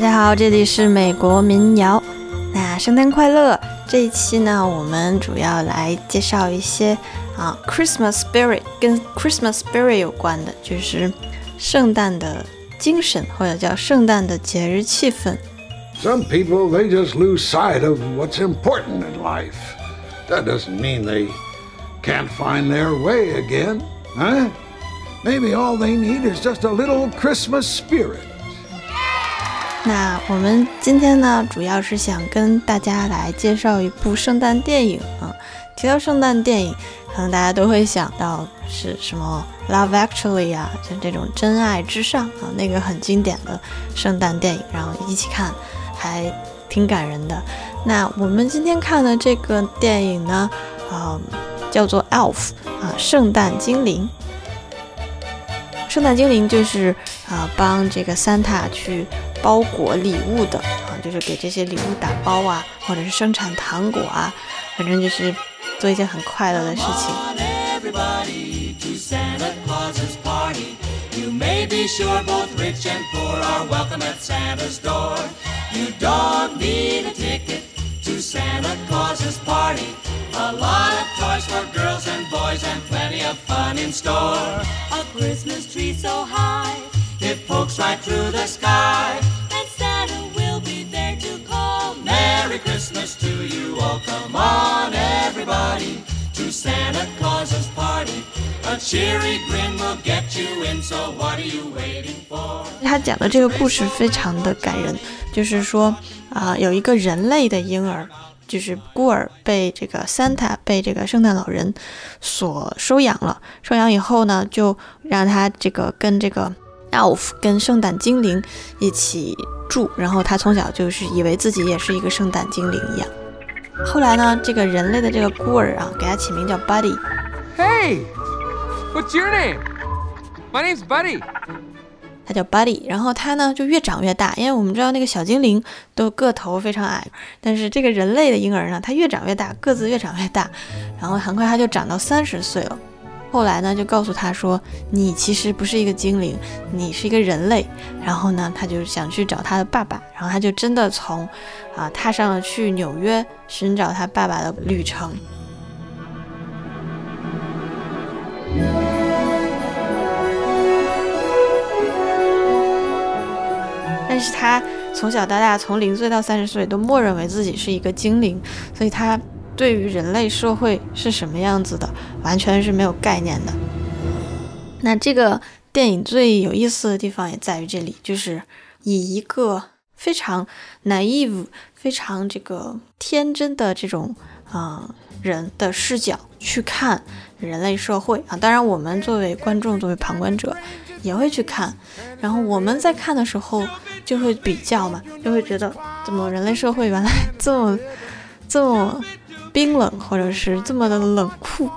大家好，这里是美国民谣。那圣诞快乐！这一期呢，我们主要来介绍一些啊，Christmas spirit 跟 Christmas spirit 有关的，就是圣诞的精神，或者叫圣诞的节日气氛。Some people they just lose sight of what's important in life. That doesn't mean they can't find their way again, huh? Maybe all they need is just a little Christmas spirit. 那我们今天呢，主要是想跟大家来介绍一部圣诞电影啊。提到圣诞电影，可能大家都会想到是什么《Love Actually》啊，像这种《真爱至上》啊，那个很经典的圣诞电影，然后一起看，还挺感人的。那我们今天看的这个电影呢，啊，叫做《Elf》啊，圣诞精灵。圣诞精灵就是啊，帮这个 Santa 去。包裹礼物的啊，就是给这些礼物打包啊，或者是生产糖果啊，反正就是做一件很快乐的事情。It 他讲的这个故事非常的感人，就是说啊、呃，有一个人类的婴儿。就是孤儿被这个 Santa 被这个圣诞老人所收养了，收养以后呢，就让他这个跟这个 Elf 跟圣诞精灵一起住，然后他从小就是以为自己也是一个圣诞精灵一样。后来呢，这个人类的这个孤儿啊，给他起名叫 Buddy。Hey, what's your name? My name's Buddy. 他叫 Buddy，然后他呢就越长越大，因为我们知道那个小精灵都个头非常矮，但是这个人类的婴儿呢，他越长越大，个子越长越大，然后很快他就长到三十岁了。后来呢，就告诉他说：“你其实不是一个精灵，你是一个人类。”然后呢，他就想去找他的爸爸，然后他就真的从啊踏上了去纽约寻找他爸爸的旅程。是他从小到大，从零岁到三十岁，都默认为自己是一个精灵，所以他。对于人类社会是什么样子的，完全是没有概念的。那这个电影最有意思的地方也在于这里，就是以一个非常 naive、非常这个天真的这种啊人的视角去看人类社会啊。当然，我们作为观众、作为旁观者也会去看。然后我们在看的时候就会比较嘛，就会觉得怎么人类社会原来这么 这么。冰冷，或者是这么的冷酷，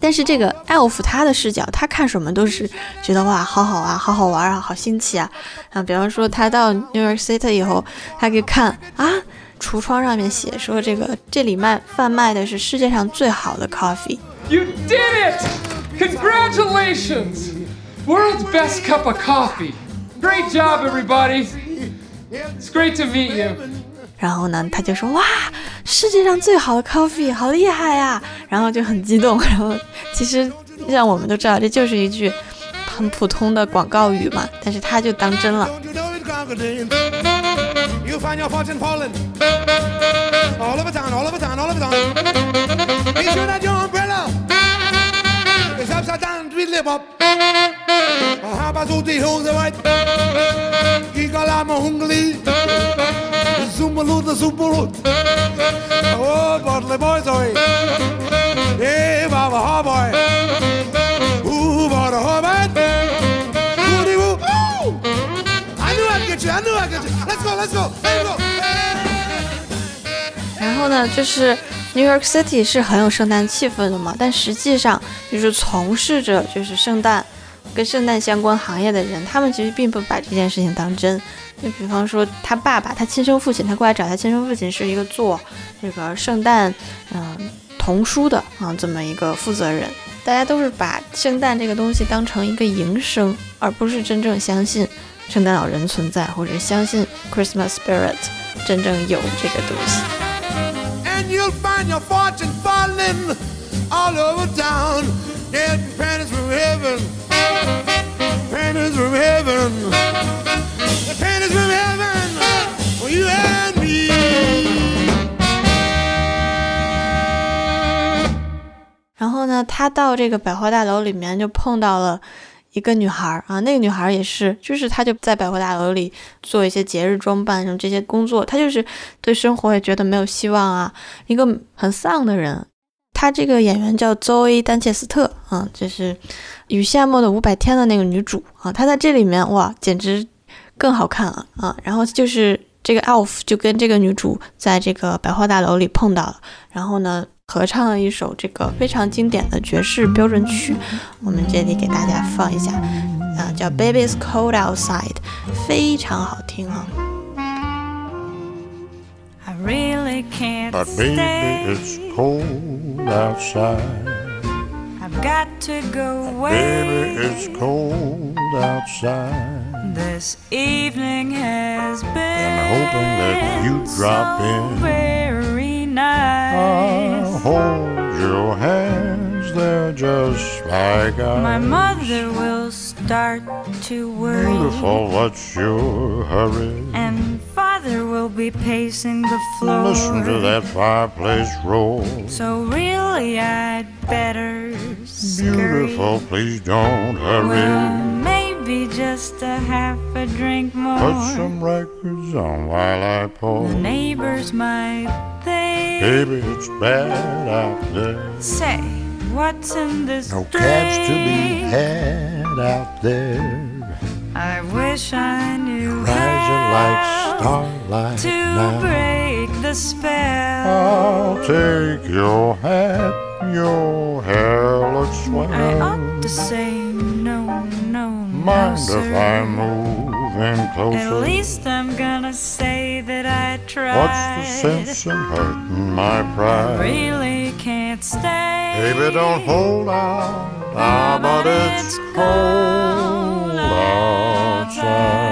但是这个 Elf 他的视角，他看什么都是觉得哇，好好啊，好好玩啊，好新奇啊啊！比方说他到 New York City 以后，他可以看啊，橱窗上面写说这个这里卖贩卖的是世界上最好的 coffee。You did it! Congratulations! World's best cup of coffee. Great job, everybody. It's great to meet you. 然后呢，他就说哇，世界上最好的 coffee，好厉害呀！然后就很激动。然后其实让我们都知道，这就是一句很普通的广告语嘛，但是他就当真了。然后呢，就是 New York City 是很有圣诞气氛的嘛，但实际上就是从事着就是圣诞跟圣诞相关行业的人，他们其实并不把这件事情当真。就比方说，他爸爸，他亲生父亲，他过来找他亲生父亲是一个做这个圣诞嗯童书的啊这么一个负责人。大家都是把圣诞这个东西当成一个营生，而不是真正相信圣诞老人存在，或者相信 Christmas spirit 真正有这个东西。and you'll find your fortune falling all over town. Getting fans from heaven, 然后呢，他到这个百货大楼里面就碰到了一个女孩啊，那个女孩也是，就是她就在百货大楼里做一些节日装扮什么这些工作，她就是对生活也觉得没有希望啊，一个很丧的人。她这个演员叫邹薇·丹切斯特啊，就是《雨夏末的五百天》的那个女主啊，她在这里面哇，简直更好看了啊。然后就是这个 Alf 就跟这个女主在这个百货大楼里碰到了，然后呢。合唱了一首这个非常经典的爵士标准曲，我们这里给大家放一下，啊，叫《Baby's Cold Outside》，非常好听啊。Can't But baby, stay. it's cold outside. I've got to go away. Baby, it's cold outside. This evening has been hoping that drop so in. very I'll nice. hold your hands, they're just like My mother will start to worry. Beautiful, what's your hurry? And father will be pacing the floor. Listen to that fireplace roar. So really, I'd better scurry. Beautiful, please don't Well, hurry. maybe just a half a drink more. Put some records on while I pour. The neighbors might think. Baby, it's bad out there. Say, what's in this No drink? cabs to be had out there. I wish I knew Rising like starlight to now. break the spell. I'll take your hat, your hair looks swell. I ought to say no, no, no, Mind sir. if I move in closer? At least I'm gonna say that I tried. What's the sense in hurting my pride? I Really can't stay. Baby, don't hold out. Ah, but it's cold outside.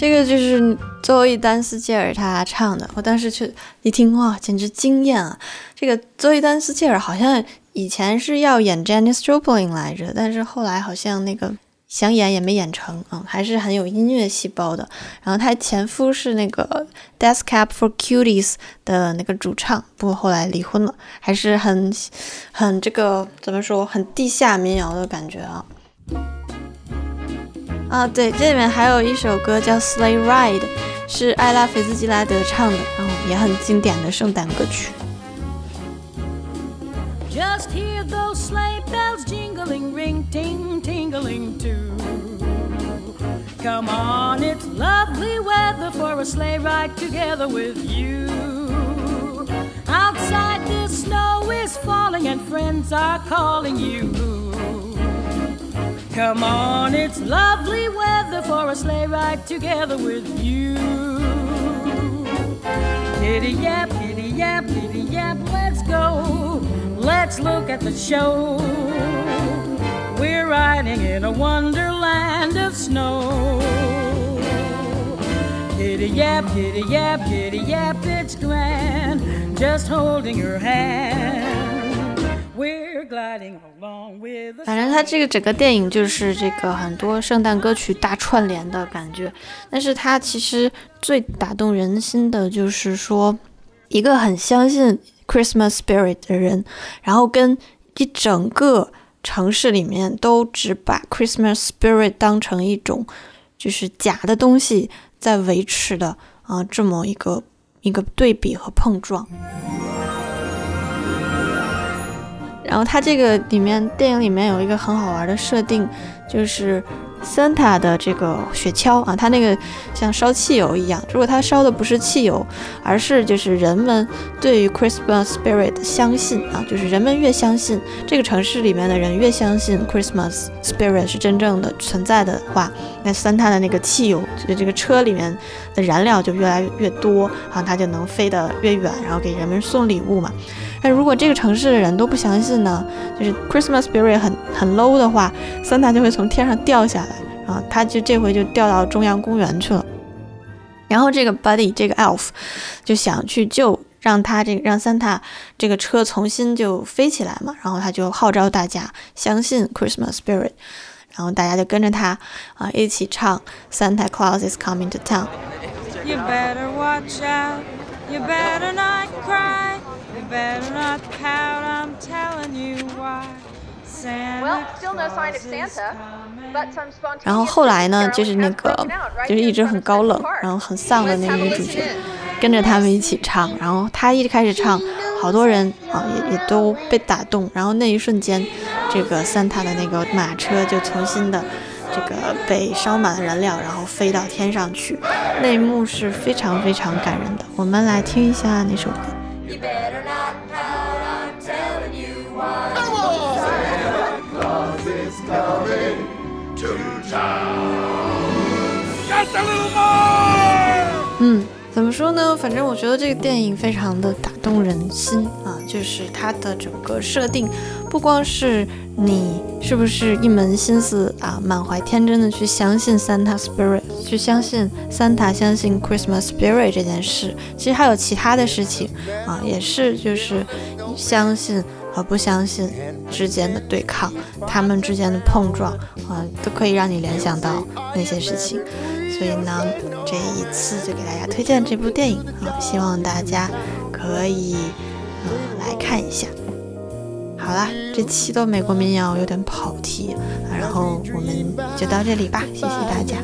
这个就是邹薇·丹斯切尔他唱的，我当时去一听，哇，简直惊艳啊！这个邹薇·丹斯切尔好像以前是要演 Janis Joplin 来着，但是后来好像那个想演也没演成嗯、还是很有音乐细胞的。然后他前夫是那个 Death Cab for Cuties 的那个主唱，不过后来离婚了，还是很很这个怎么说，很地下民谣的感觉啊。啊，对，这里面还有一首歌叫《Sleigh Ride》，是艾拉菲兹吉拉德唱的，然后也很经典的圣诞歌曲。 Just hear those sleigh bells jingling, ring, ting, tingling too. Come on, it's lovely weather for a sleigh ride together with you. Outside the snow is falling and friends are calling you. Come on, it's lovely weather for a sleigh ride together with you. Giddy yap, giddy yap, giddy yap, let's go. Let's look at the show. We're riding in a wonderland of snow. Giddy yap, giddy yap, giddy yap, it's grand. Just holding your hand. 反正他这个整个电影就是这个很多圣诞歌曲大串联的感觉，但是他其实最打动人心的就是说，一个很相信 Christmas spirit 的人，然后跟一整个城市里面都只把 Christmas spirit 当成一种就是假的东西在维持的啊、这么一个一个对比和碰撞。然后它这个里面电影里面有一个很好玩的设定，就是 Santa 的这个雪橇啊，它那个像烧汽油一样。如果它烧的不是汽油，而是就是人们对于 Christmas spirit 的相信啊，就是人们越相信这个城市里面的人越相信 Christmas spirit 是真正的存在的话，那 Santa 的那个汽油，就是这个车里面的燃料就越来越多，啊它就能飞得越远，然后给人们送礼物嘛。但如果这个城市的人都不相信呢，就是 Christmas spirit 很很 low 的话，Santa 就会从天上掉下来，然后他就这回就掉到中央公园去了。然后这个 Buddy 这个 Elf 就想去救，让他这个让 Santa 这个车重新就飞起来嘛，然后他就号召大家相信 Christmas spirit，然后大家就跟着他啊一起唱 Santa Claus is coming to town。You better watch out. You better not cry. well，然后后来呢？就是那个就是一直很高冷，然后很丧的那个女主角跟着他们一起唱。然后她一开始唱，好多人啊也也都被打动。然后那一瞬间，这个三塔的那个马车就重新的这个被烧满了燃料，然后飞到天上去。那一幕是非常非常感人的。我们来听一下那首歌。怎么说呢？反正我觉得这个电影非常的打动人心啊，就是它的整个设定，不光是你是不是一门心思啊，满怀天真的去相信 Santa Spirit，去相信 Santa，相信 Christmas Spirit 这件事，其实还有其他的事情啊，也是就是相信和不相信之间的对抗，他们之间的碰撞啊，都可以让你联想到那些事情。所以呢，这一次就给大家推荐这部电影啊，希望大家可以呃来看一下。好啦，这期的美国民谣有点跑题，然后我们就到这里吧，谢谢大家。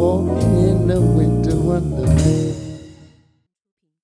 Walking in the winter wonderland.